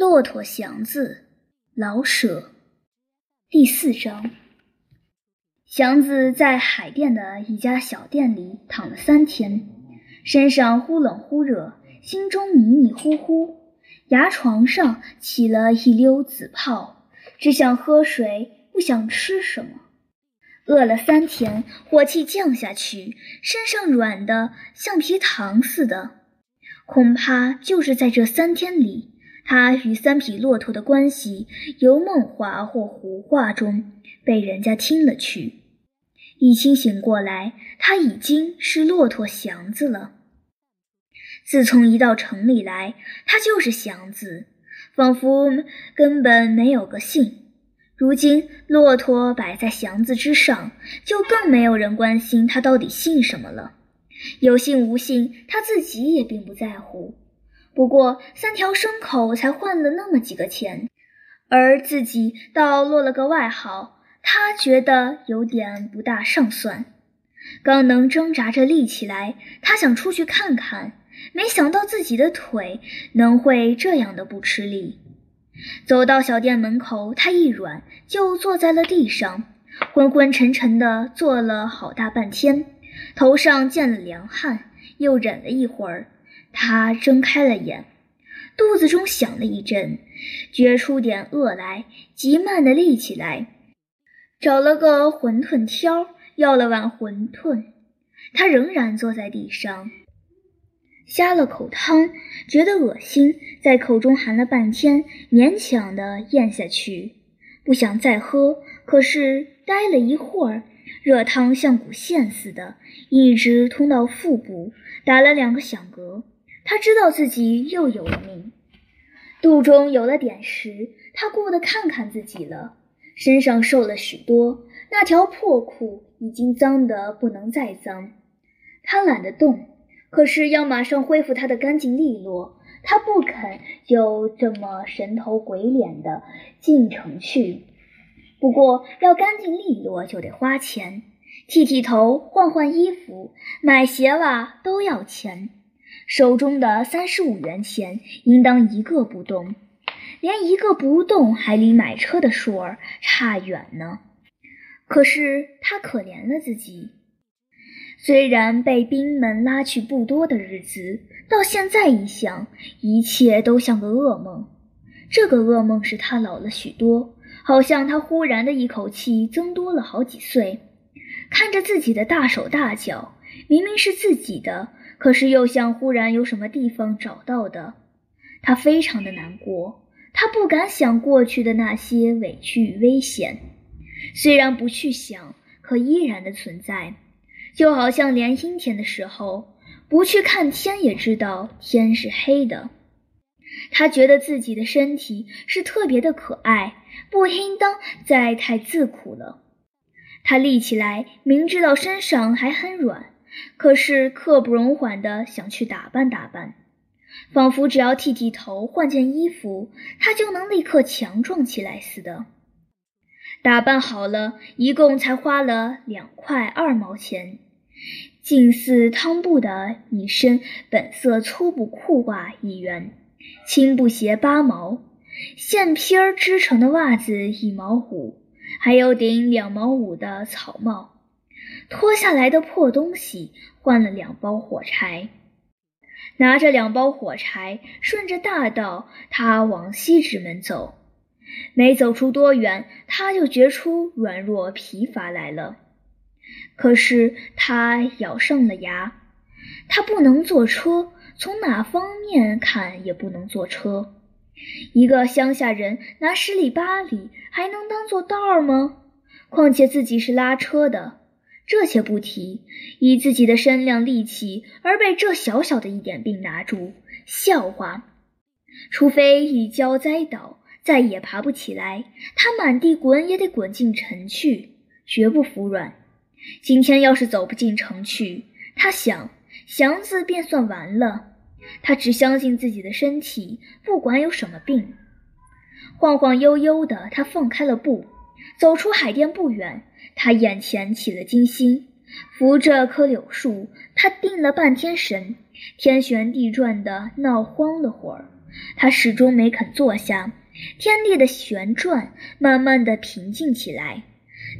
骆驼祥子，老舍。第四章。祥子在海淀的一家小店里躺了三天，身上忽冷忽热，心中迷迷糊糊，牙床上起了一溜紫泡，只想喝水，不想吃什么。饿了三天，火气降下去，身上软的像皮糖似的。恐怕就是在这三天里。他与三匹骆驼的关系由梦话或胡话中被人家听了去。一清醒过来，他已经是骆驼祥子了。自从一到城里来，他就是祥子，仿佛根本没有个姓。如今骆驼摆在祥子之上，就更没有人关心他到底姓什么了。有姓无姓，他自己也并不在乎。不过三条牲口才换了那么几个钱，而自己倒落了个外号，他觉得有点不大上算。刚能挣扎着立起来，他想出去看看，没想到自己的腿能会这样的不吃力。走到小店门口，他一软就坐在了地上，昏昏沉沉的坐了好大半天，头上见了凉汗，又忍了一会儿。他睁开了眼，肚子中响了一阵，觉出点饿来，急慢的立起来，找了个馄饨挑，要了碗馄饨。他仍然坐在地上，呷了口汤，觉得恶心，在口中含了半天，勉强的咽下去，不想再喝。可是待了一会儿，热汤像股线似的，一直通到腹部，打了两个响嗝。他知道自己又有了命，肚中有了点食，他顾得看看自己了，身上瘦了许多，那条破裤已经脏得不能再脏。他懒得动，可是要马上恢复他的干净利落，他不肯就这么神头鬼脸的进城去。不过要干净利落就得花钱，剃剃头、换换衣服、买鞋袜都要钱。手中的三十五元钱，应当一个不动，连一个不动还离买车的数儿差远呢。可是他可怜了自己，虽然被兵们拉去不多的日子，到现在一想，一切都像个噩梦。这个噩梦使他老了许多，好像他忽然的一口气增多了好几岁。看着自己的大手大脚，明明是自己的。可是又像忽然有什么地方找到的，他非常的难过。他不敢想过去的那些委屈与危险，虽然不去想，可依然的存在。就好像连阴天的时候，不去看天也知道天是黑的。他觉得自己的身体是特别的可爱，不应当再太自苦了。他立起来，明知道身上还很软。可是刻不容缓的想去打扮打扮，仿佛只要剃剃头、换件衣服，他就能立刻强壮起来似的。打扮好了，一共才花了两块二毛钱，近似汤布的一身本色粗布裤袜一元，青布鞋八毛，线皮儿织成的袜子一毛五，还有顶两毛五的草帽。脱下来的破东西换了两包火柴，拿着两包火柴，顺着大道，他往西直门走。没走出多远，他就觉出软弱疲乏来了。可是他咬上了牙，他不能坐车，从哪方面看也不能坐车。一个乡下人拿十里八里，还能当做道儿吗？况且自己是拉车的。这且不提，以自己的身量力气而被这小小的一点病拿住，笑话。除非一跤栽倒，再也爬不起来，他满地滚也得滚进城去，绝不服软。今天要是走不进城去，他想祥子便算完了。他只相信自己的身体，不管有什么病。晃晃悠悠的，他放开了步，走出海淀不远。他眼前起了金星，扶着棵柳树，他定了半天神，天旋地转的闹慌了会儿，他始终没肯坐下。天地的旋转慢慢的平静起来，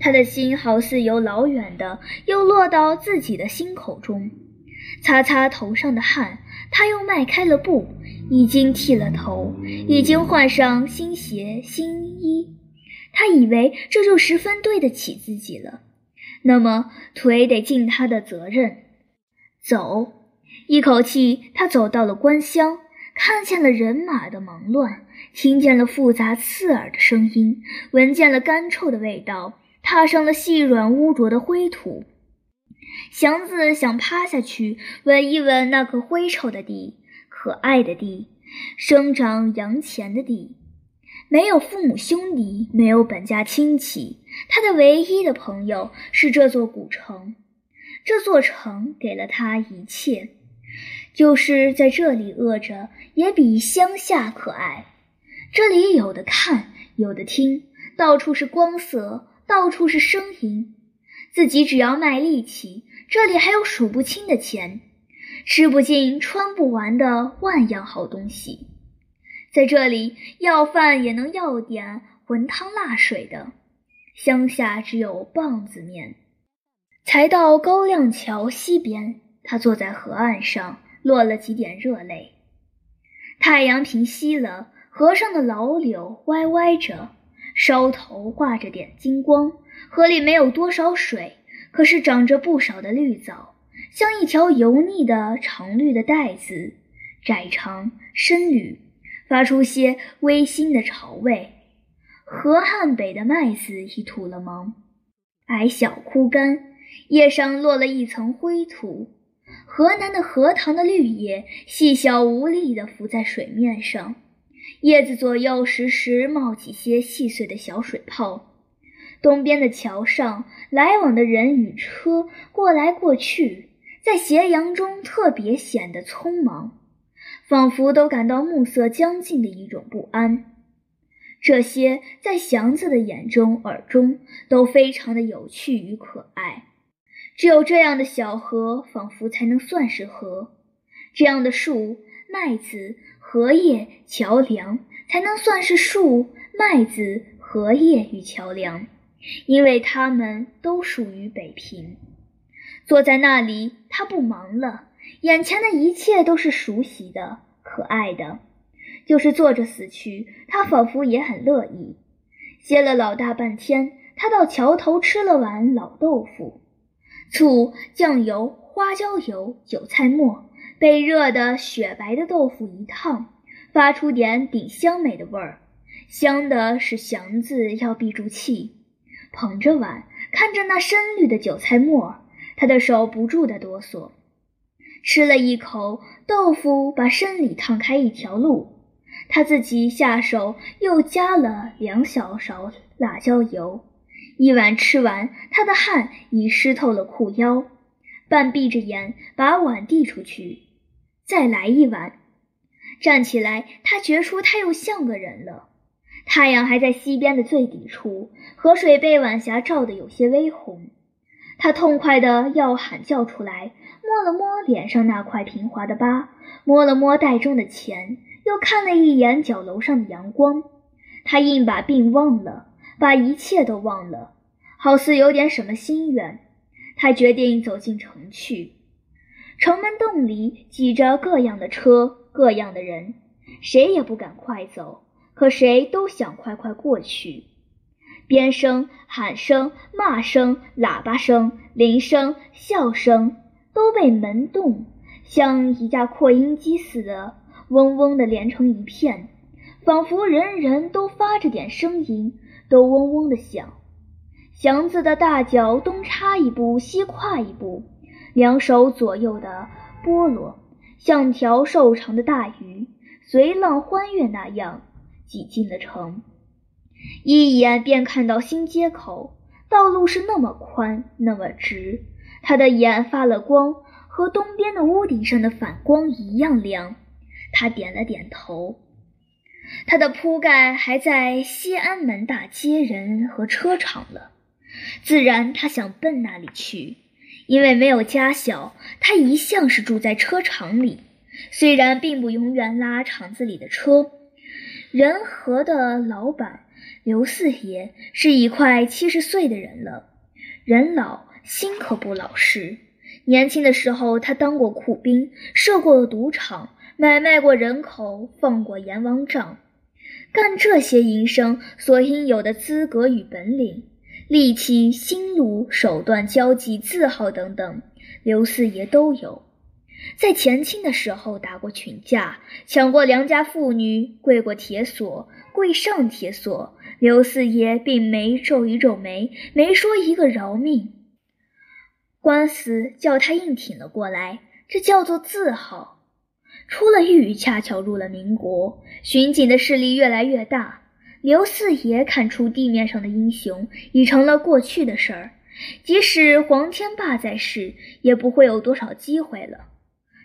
他的心好似由老远的又落到自己的心口中。擦擦头上的汗，他又迈开了步，已经剃了头，已经换上新鞋新衣。他以为这就十分对得起自己了。那么腿得尽他的责任，走。一口气，他走到了官乡，看见了人马的忙乱，听见了复杂刺耳的声音，闻见了干臭的味道，踏上了细软污浊的灰土。祥子想趴下去闻一闻那颗灰臭的地，可爱的地，生长洋钱的地，没有父母兄弟，没有本家亲戚，他的唯一的朋友是这座古城。这座城给了他一切。就是在这里饿着，也比乡下可爱。这里有的看，有的听，到处是光色，到处是声音。自己只要卖力气，这里还有数不清的钱，吃不尽、穿不完的万样好东西。在这里要饭也能要点浑汤辣水的，乡下只有棒子面。才到高亮桥西边，他坐在河岸上。落了几点热泪，太阳平息了，河上的老柳歪歪着，梢头挂着点金光。河里没有多少水，可是长着不少的绿藻，像一条油腻的长绿的带子，窄长深绿，发出些微腥的潮味。河汉北的麦子已吐了芒，矮小枯干，叶上落了一层灰土。河南的荷塘的绿叶细小无力地浮在水面上，叶子左右时时冒起些细碎的小水泡。东边的桥上，来往的人与车过来过去，在斜阳中特别显得匆忙，仿佛都感到暮色将近的一种不安。这些在祥子的眼中、耳中都非常的有趣与可爱。只有这样的小河，仿佛才能算是河；这样的树、麦子、荷叶、桥梁，才能算是树、麦子、荷叶与桥梁，因为它们都属于北平。坐在那里，他不忙了，眼前的一切都是熟悉的、可爱的。就是坐着死去，他仿佛也很乐意。歇了老大半天，他到桥头吃了碗老豆腐。醋、酱油、花椒油、韭菜末，被热的雪白的豆腐一烫，发出点顶香美的味儿，香的是祥子要闭住气，捧着碗，看着那深绿的韭菜末，他的手不住的哆嗦。吃了一口豆腐，把身里烫开一条路，他自己下手又加了两小勺辣椒油。一碗吃完，他的汗已湿透了裤腰，半闭着眼把碗递出去，再来一碗。站起来，他觉出他又像个人了。太阳还在西边的最底处，河水被晚霞照得有些微红。他痛快的要喊叫出来，摸了摸脸上那块平滑的疤，摸了摸袋中的钱，又看了一眼角楼上的阳光。他硬把病忘了。把一切都忘了，好似有点什么心愿。他决定走进城去。城门洞里挤着各样的车，各样的人，谁也不敢快走，可谁都想快快过去。鞭声、喊声、骂声、喇叭声、铃声、笑声，都被门洞像一架扩音机似的，嗡嗡地连成一片，仿佛人人都发着点声音。都嗡嗡的响，祥子的大脚东插一步，西跨一步，两手左右的拨罗，像条瘦长的大鱼，随浪欢跃那样挤进了城。一眼便看到新街口，道路是那么宽，那么直，他的眼发了光，和东边的屋顶上的反光一样亮。他点了点头。他的铺盖还在西安门大街人和车场了，自然他想奔那里去，因为没有家小，他一向是住在车场里，虽然并不永远拉厂子里的车。仁和的老板刘四爷是一快七十岁的人了，人老心可不老实。年轻的时候，他当过库兵，设过赌场，买卖过人口，放过阎王账。干这些营生所应有的资格与本领，力气、心路、手段、交际、字号等等，刘四爷都有。在前清的时候打过群架，抢过良家妇女，跪过铁锁，跪上铁锁。刘四爷并没皱一皱眉，没说一个饶命。官司叫他硬挺了过来，这叫做自豪。出了狱，恰巧入了民国，巡警的势力越来越大。刘四爷看出地面上的英雄已成了过去的事儿，即使黄天霸在世，也不会有多少机会了。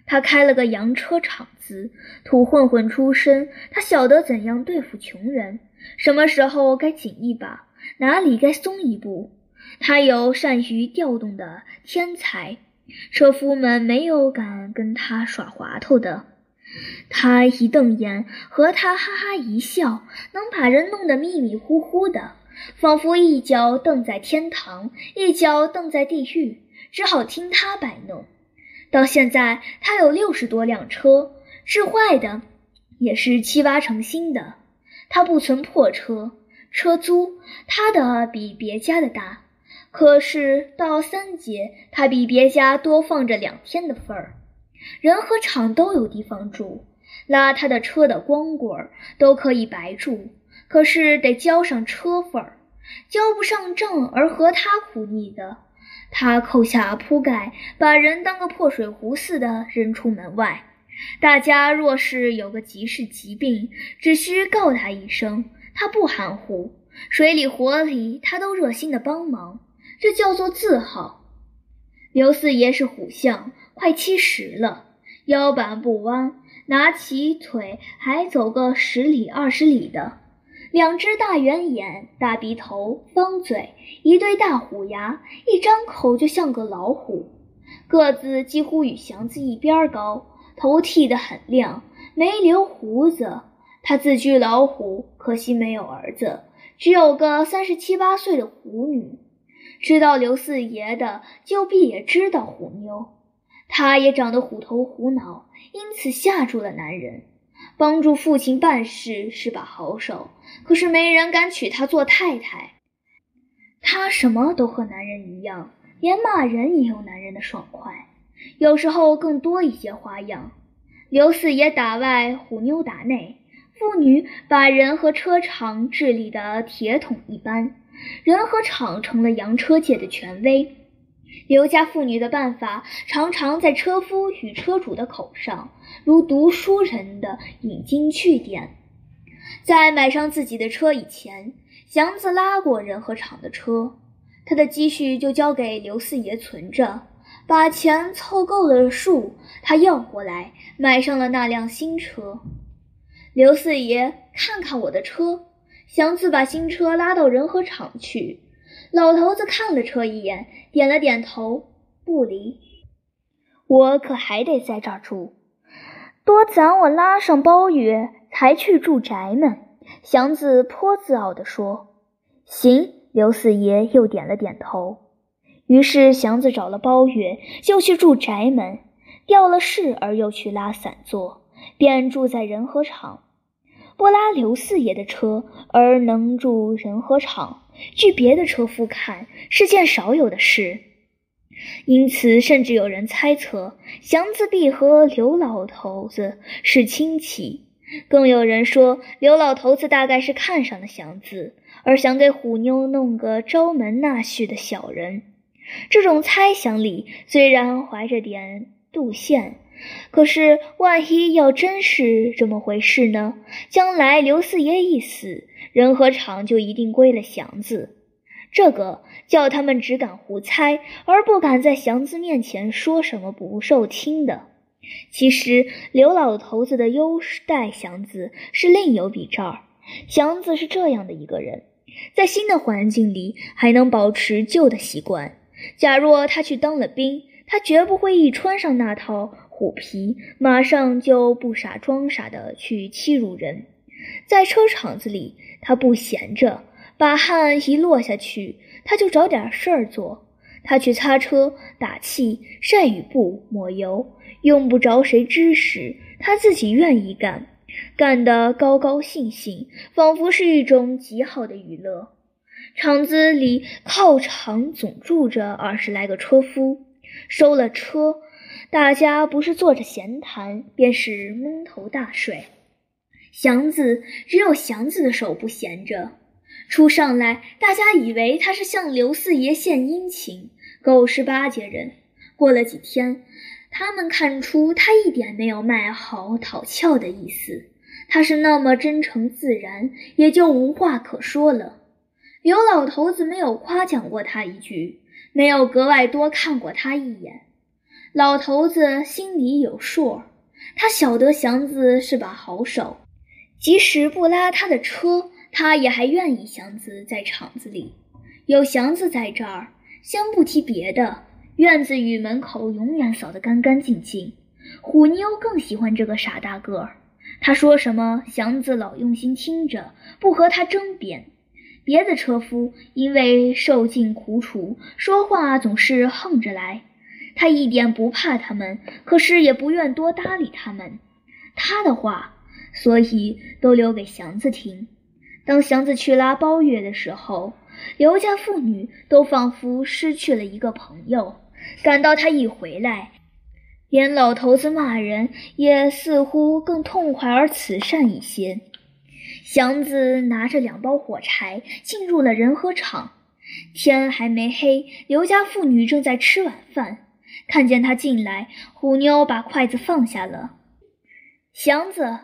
他开了个洋车厂子，土混混出身，他晓得怎样对付穷人，什么时候该紧一把，哪里该松一步。他有善于调动的天才，车夫们没有敢跟他耍滑头的。他一瞪眼，和他哈哈一笑，能把人弄得迷迷糊糊的，仿佛一脚蹬在天堂，一脚蹬在地狱，只好听他摆弄。到现在，他有六十多辆车，是坏的，也是七八成新的。他不存破车，车租他的比别家的大，可是到三节，他比别家多放着两天的份儿。人和厂都有地方住，拉他的车的光棍都可以白住，可是得交上车份儿，交不上账而和他苦腻的，他扣下铺盖，把人当个破水壶似的扔出门外。大家若是有个急事疾病，只需告他一声，他不含糊，水里火里他都热心的帮忙，这叫做字号。刘四爷是虎相。快七十了，腰板不弯，拿起腿还走个十里二十里的。两只大圆眼，大鼻头，方嘴，一对大虎牙，一张口就像个老虎。个子几乎与祥子一边高，头剃得很亮，没留胡子。他自居老虎，可惜没有儿子，只有个三十七八岁的虎女。知道刘四爷的，就必也知道虎妞。他也长得虎头虎脑，因此吓住了男人。帮助父亲办事是把好手，可是没人敢娶她做太太。他什么都和男人一样，连骂人也有男人的爽快，有时候更多一些花样。刘四爷打外，虎妞打内，妇女把人和车厂治理的铁桶一般，人和厂成了洋车界的权威。刘家妇女的办法，常常在车夫与车主的口上，如读书人的引经据典。在买上自己的车以前，祥子拉过仁和厂的车，他的积蓄就交给刘四爷存着，把钱凑够了数，他要过来买上了那辆新车。刘四爷看看我的车，祥子把新车拉到仁和厂去。老头子看了车一眼，点了点头，不离。我可还得在这儿住，多攒我拉上包月，才去住宅门。祥子颇自傲地说：“行。”刘四爷又点了点头。于是祥子找了包月，就去住宅门。调了事而又去拉散座，便住在仁和厂。不拉刘四爷的车，而能住仁和厂。据别的车夫看，是件少有的事，因此甚至有人猜测祥子必和刘老头子是亲戚，更有人说刘老头子大概是看上了祥子，而想给虎妞弄个招门纳婿的小人。这种猜想里虽然怀着点妒羡，可是万一要真是这么回事呢？将来刘四爷一死。仁和厂就一定归了祥子，这个叫他们只敢胡猜，而不敢在祥子面前说什么不受听的。其实刘老头子的优待祥子是另有比照。祥子是这样的一个人，在新的环境里还能保持旧的习惯。假若他去当了兵，他绝不会一穿上那套虎皮马上就不傻装傻的去欺辱人。在车场子里，他不闲着，把汗一落下去，他就找点事儿做。他去擦车、打气、晒雨布、抹油，用不着谁指使，他自己愿意干，干得高高兴兴，仿佛是一种极好的娱乐。厂子里靠场总住着二十来个车夫，收了车。大家不是坐着闲谈，便是蒙头大睡。祥子只有祥子的手不闲着，初上来，大家以为他是向刘四爷献殷勤，狗是巴结人。过了几天，他们看出他一点没有卖好讨俏的意思，他是那么真诚自然，也就无话可说了。刘老头子没有夸奖过他一句，没有格外多看过他一眼。老头子心里有数，他晓得祥子是把好手，即使不拉他的车，他也还愿意祥子在厂子里。有祥子在这儿，先不提别的，院子与门口永远扫得干干净净。虎妞更喜欢这个傻大个儿，他说什么，祥子老用心听着，不和他争辩。别的车夫因为受尽苦楚，说话总是横着来。他一点不怕他们，可是也不愿多搭理他们。他的话，所以都留给祥子听。当祥子去拉包月的时候，刘家妇女都仿佛失去了一个朋友，感到他一回来，连老头子骂人也似乎更痛快而慈善一些。祥子拿着两包火柴进入了仁和厂，天还没黑，刘家妇女正在吃晚饭。看见他进来，虎妞把筷子放下了。祥子，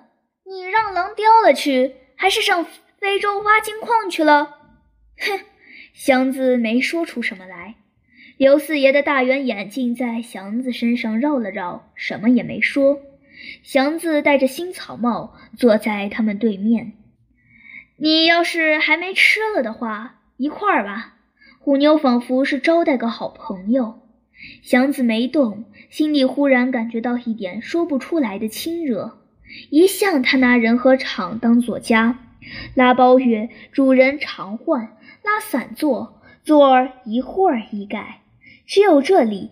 你让狼叼了去，还是上非洲挖金矿去了？哼！祥子没说出什么来。刘四爷的大圆眼镜在祥子身上绕了绕，什么也没说。祥子戴着新草帽，坐在他们对面。你要是还没吃了的话，一块儿吧。虎妞仿佛是招待个好朋友。祥子没动，心里忽然感觉到一点说不出来的亲热。一向他拿人和厂当做家，拉包月主人常换，拉散座，座儿一会儿一改，只有这里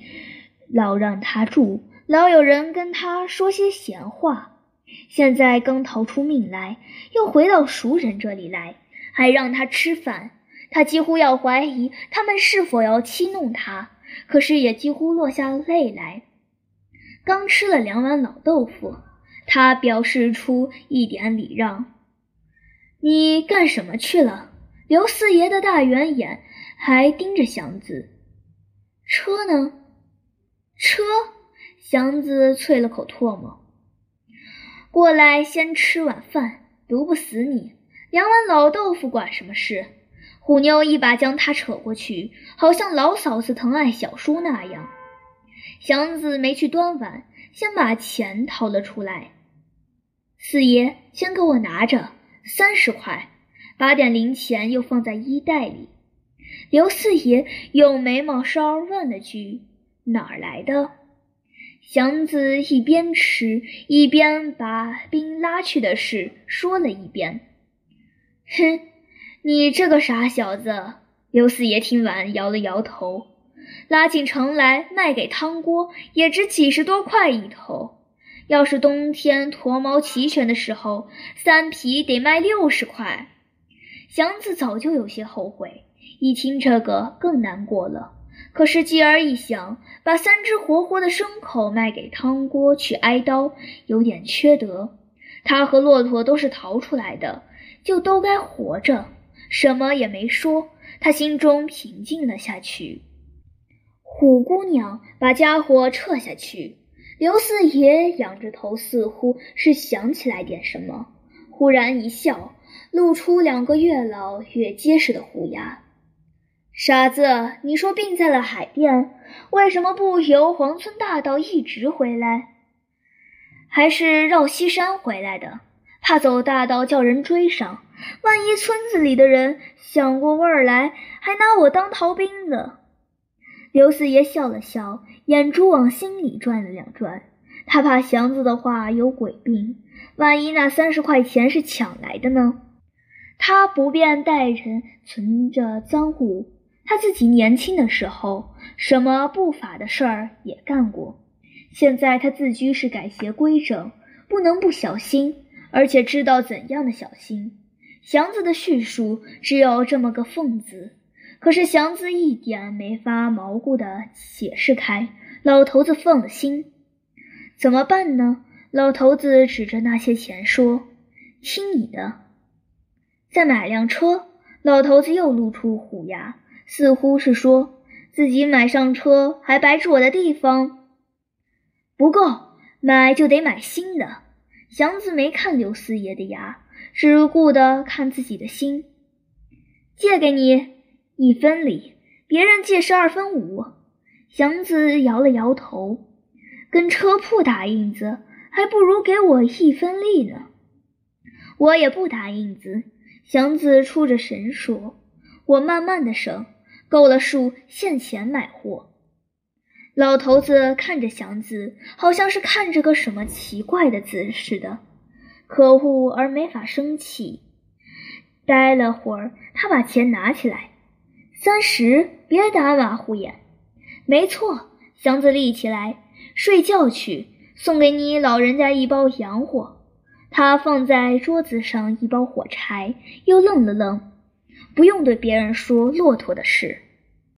老让他住，老有人跟他说些闲话。现在刚逃出命来，又回到熟人这里来，还让他吃饭，他几乎要怀疑他们是否要欺弄他。可是也几乎落下泪来。刚吃了两碗老豆腐，他表示出一点礼让。你干什么去了？刘四爷的大圆眼还盯着祥子。车呢？车？祥子啐了口唾沫。过来先吃晚饭，毒不死你。两碗老豆腐管什么事？虎妞一把将他扯过去，好像老嫂子疼爱小叔那样。祥子没去端碗，先把钱掏了出来。四爷，先给我拿着，三十块，把点零钱又放在衣袋里。刘四爷用眉毛梢问了句：“哪儿来的？”祥子一边吃一边把兵拉去的事说了一遍。哼。你这个傻小子！刘四爷听完摇了摇头。拉进城来卖给汤锅，也值几十多块一头。要是冬天驼毛齐全的时候，三匹得卖六十块。祥子早就有些后悔，一听这个更难过了。可是继而一想，把三只活活的牲口卖给汤锅去挨刀，有点缺德。他和骆驼都是逃出来的，就都该活着。什么也没说，他心中平静了下去。虎姑娘把家伙撤下去，刘四爷仰着头，似乎是想起来点什么，忽然一笑，露出两个越老越结实的虎牙。傻子，你说病在了海淀，为什么不由黄村大道一直回来？还是绕西山回来的？怕走大道叫人追上。万一村子里的人想过味儿来，还拿我当逃兵呢？刘四爷笑了笑，眼珠往心里转了两转。他怕祥子的话有鬼病，万一那三十块钱是抢来的呢？他不便带人存着赃物。他自己年轻的时候，什么不法的事儿也干过。现在他自居是改邪归正，不能不小心，而且知道怎样的小心。祥子的叙述只有这么个“凤”字，可是祥子一点没法毛顾地解释开。老头子放了心，怎么办呢？老头子指着那些钱说：“听你的，再买辆车。”老头子又露出虎牙，似乎是说自己买上车还白住我的地方。不够，买就得买新的。祥子没看刘四爷的牙，只顾得看自己的心。借给你一分礼，别人借是二分五。祥子摇了摇头，跟车铺打印子，还不如给我一分利呢。我也不打印子。祥子出着神说：“我慢慢的省，够了数，现钱买货。”老头子看着祥子，好像是看着个什么奇怪的字似的，可恶而没法生气。待了会儿，他把钱拿起来，三十，别打马虎眼。没错，祥子立起来，睡觉去，送给你老人家一包洋火。他放在桌子上一包火柴，又愣了愣，不用对别人说骆驼的事。